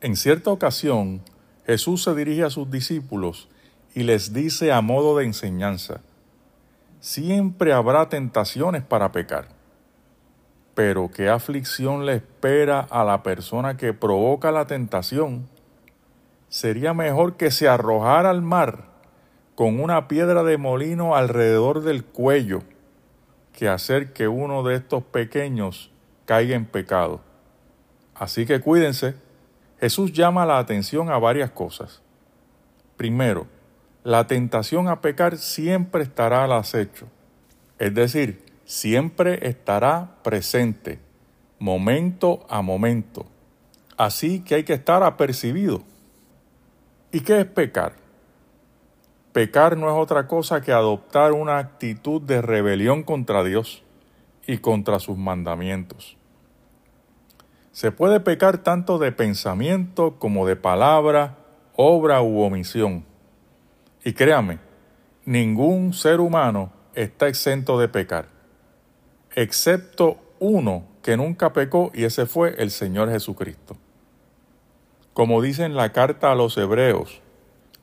En cierta ocasión, Jesús se dirige a sus discípulos y les dice a modo de enseñanza, siempre habrá tentaciones para pecar, pero qué aflicción le espera a la persona que provoca la tentación. Sería mejor que se arrojara al mar con una piedra de molino alrededor del cuello que hacer que uno de estos pequeños caiga en pecado. Así que cuídense Jesús llama la atención a varias cosas. Primero, la tentación a pecar siempre estará al acecho, es decir, siempre estará presente, momento a momento. Así que hay que estar apercibido. ¿Y qué es pecar? Pecar no es otra cosa que adoptar una actitud de rebelión contra Dios y contra sus mandamientos. Se puede pecar tanto de pensamiento como de palabra, obra u omisión. Y créame, ningún ser humano está exento de pecar, excepto uno que nunca pecó y ese fue el Señor Jesucristo. Como dice en la carta a los hebreos,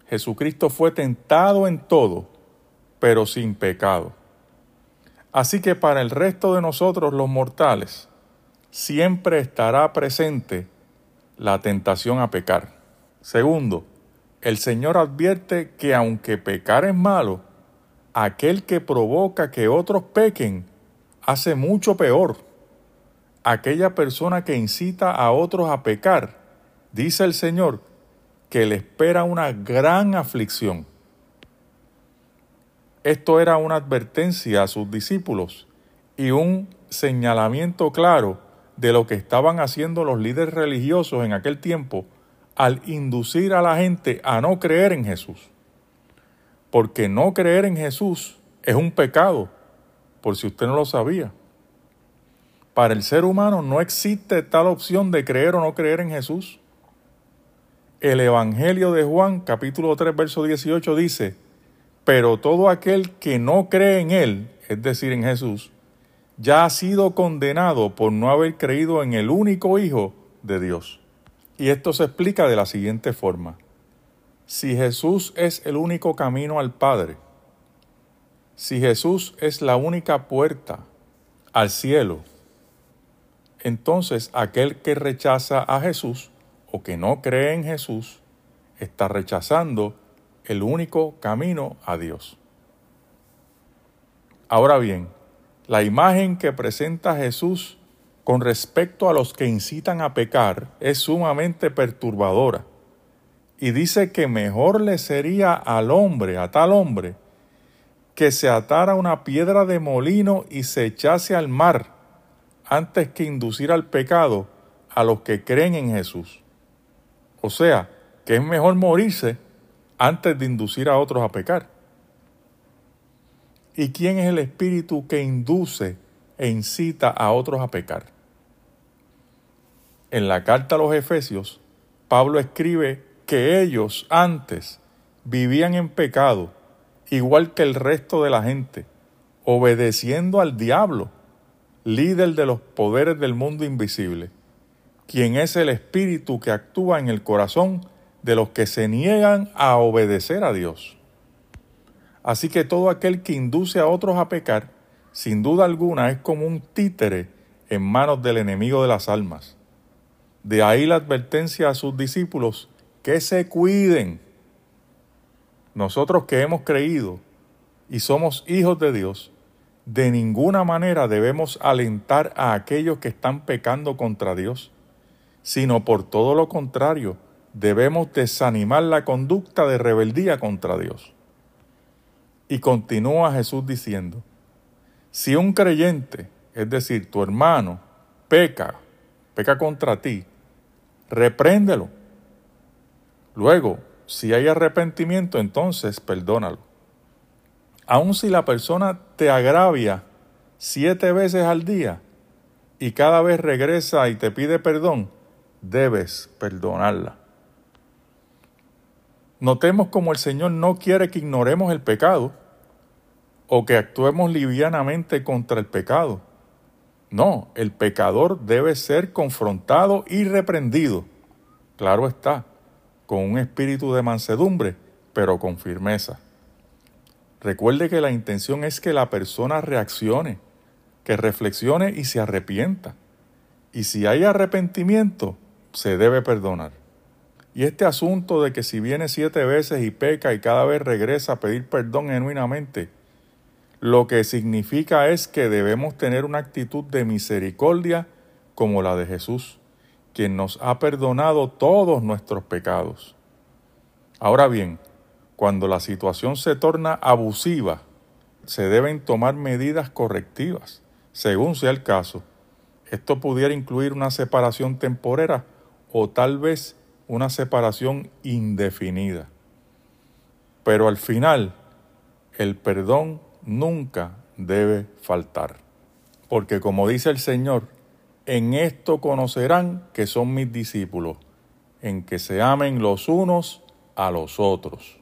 Jesucristo fue tentado en todo, pero sin pecado. Así que para el resto de nosotros los mortales, siempre estará presente la tentación a pecar. Segundo, el Señor advierte que aunque pecar es malo, aquel que provoca que otros pequen hace mucho peor. Aquella persona que incita a otros a pecar, dice el Señor, que le espera una gran aflicción. Esto era una advertencia a sus discípulos y un señalamiento claro de lo que estaban haciendo los líderes religiosos en aquel tiempo al inducir a la gente a no creer en Jesús. Porque no creer en Jesús es un pecado, por si usted no lo sabía. Para el ser humano no existe tal opción de creer o no creer en Jesús. El Evangelio de Juan capítulo 3 verso 18 dice, pero todo aquel que no cree en Él, es decir, en Jesús, ya ha sido condenado por no haber creído en el único Hijo de Dios. Y esto se explica de la siguiente forma. Si Jesús es el único camino al Padre, si Jesús es la única puerta al cielo, entonces aquel que rechaza a Jesús o que no cree en Jesús está rechazando el único camino a Dios. Ahora bien, la imagen que presenta Jesús con respecto a los que incitan a pecar es sumamente perturbadora y dice que mejor le sería al hombre, a tal hombre, que se atara una piedra de molino y se echase al mar antes que inducir al pecado a los que creen en Jesús. O sea, que es mejor morirse antes de inducir a otros a pecar. ¿Y quién es el espíritu que induce e incita a otros a pecar? En la carta a los Efesios, Pablo escribe que ellos antes vivían en pecado, igual que el resto de la gente, obedeciendo al diablo, líder de los poderes del mundo invisible, quien es el espíritu que actúa en el corazón de los que se niegan a obedecer a Dios. Así que todo aquel que induce a otros a pecar, sin duda alguna, es como un títere en manos del enemigo de las almas. De ahí la advertencia a sus discípulos que se cuiden. Nosotros que hemos creído y somos hijos de Dios, de ninguna manera debemos alentar a aquellos que están pecando contra Dios, sino por todo lo contrario, debemos desanimar la conducta de rebeldía contra Dios. Y continúa Jesús diciendo, si un creyente, es decir, tu hermano, peca, peca contra ti, repréndelo. Luego, si hay arrepentimiento, entonces perdónalo. Aun si la persona te agravia siete veces al día y cada vez regresa y te pide perdón, debes perdonarla. Notemos como el Señor no quiere que ignoremos el pecado o que actuemos livianamente contra el pecado. No, el pecador debe ser confrontado y reprendido. Claro está, con un espíritu de mansedumbre, pero con firmeza. Recuerde que la intención es que la persona reaccione, que reflexione y se arrepienta. Y si hay arrepentimiento, se debe perdonar. Y este asunto de que si viene siete veces y peca y cada vez regresa a pedir perdón genuinamente, lo que significa es que debemos tener una actitud de misericordia como la de Jesús, quien nos ha perdonado todos nuestros pecados. Ahora bien, cuando la situación se torna abusiva, se deben tomar medidas correctivas, según sea el caso. Esto pudiera incluir una separación temporera o tal vez una separación indefinida. Pero al final, el perdón nunca debe faltar. Porque como dice el Señor, en esto conocerán que son mis discípulos, en que se amen los unos a los otros.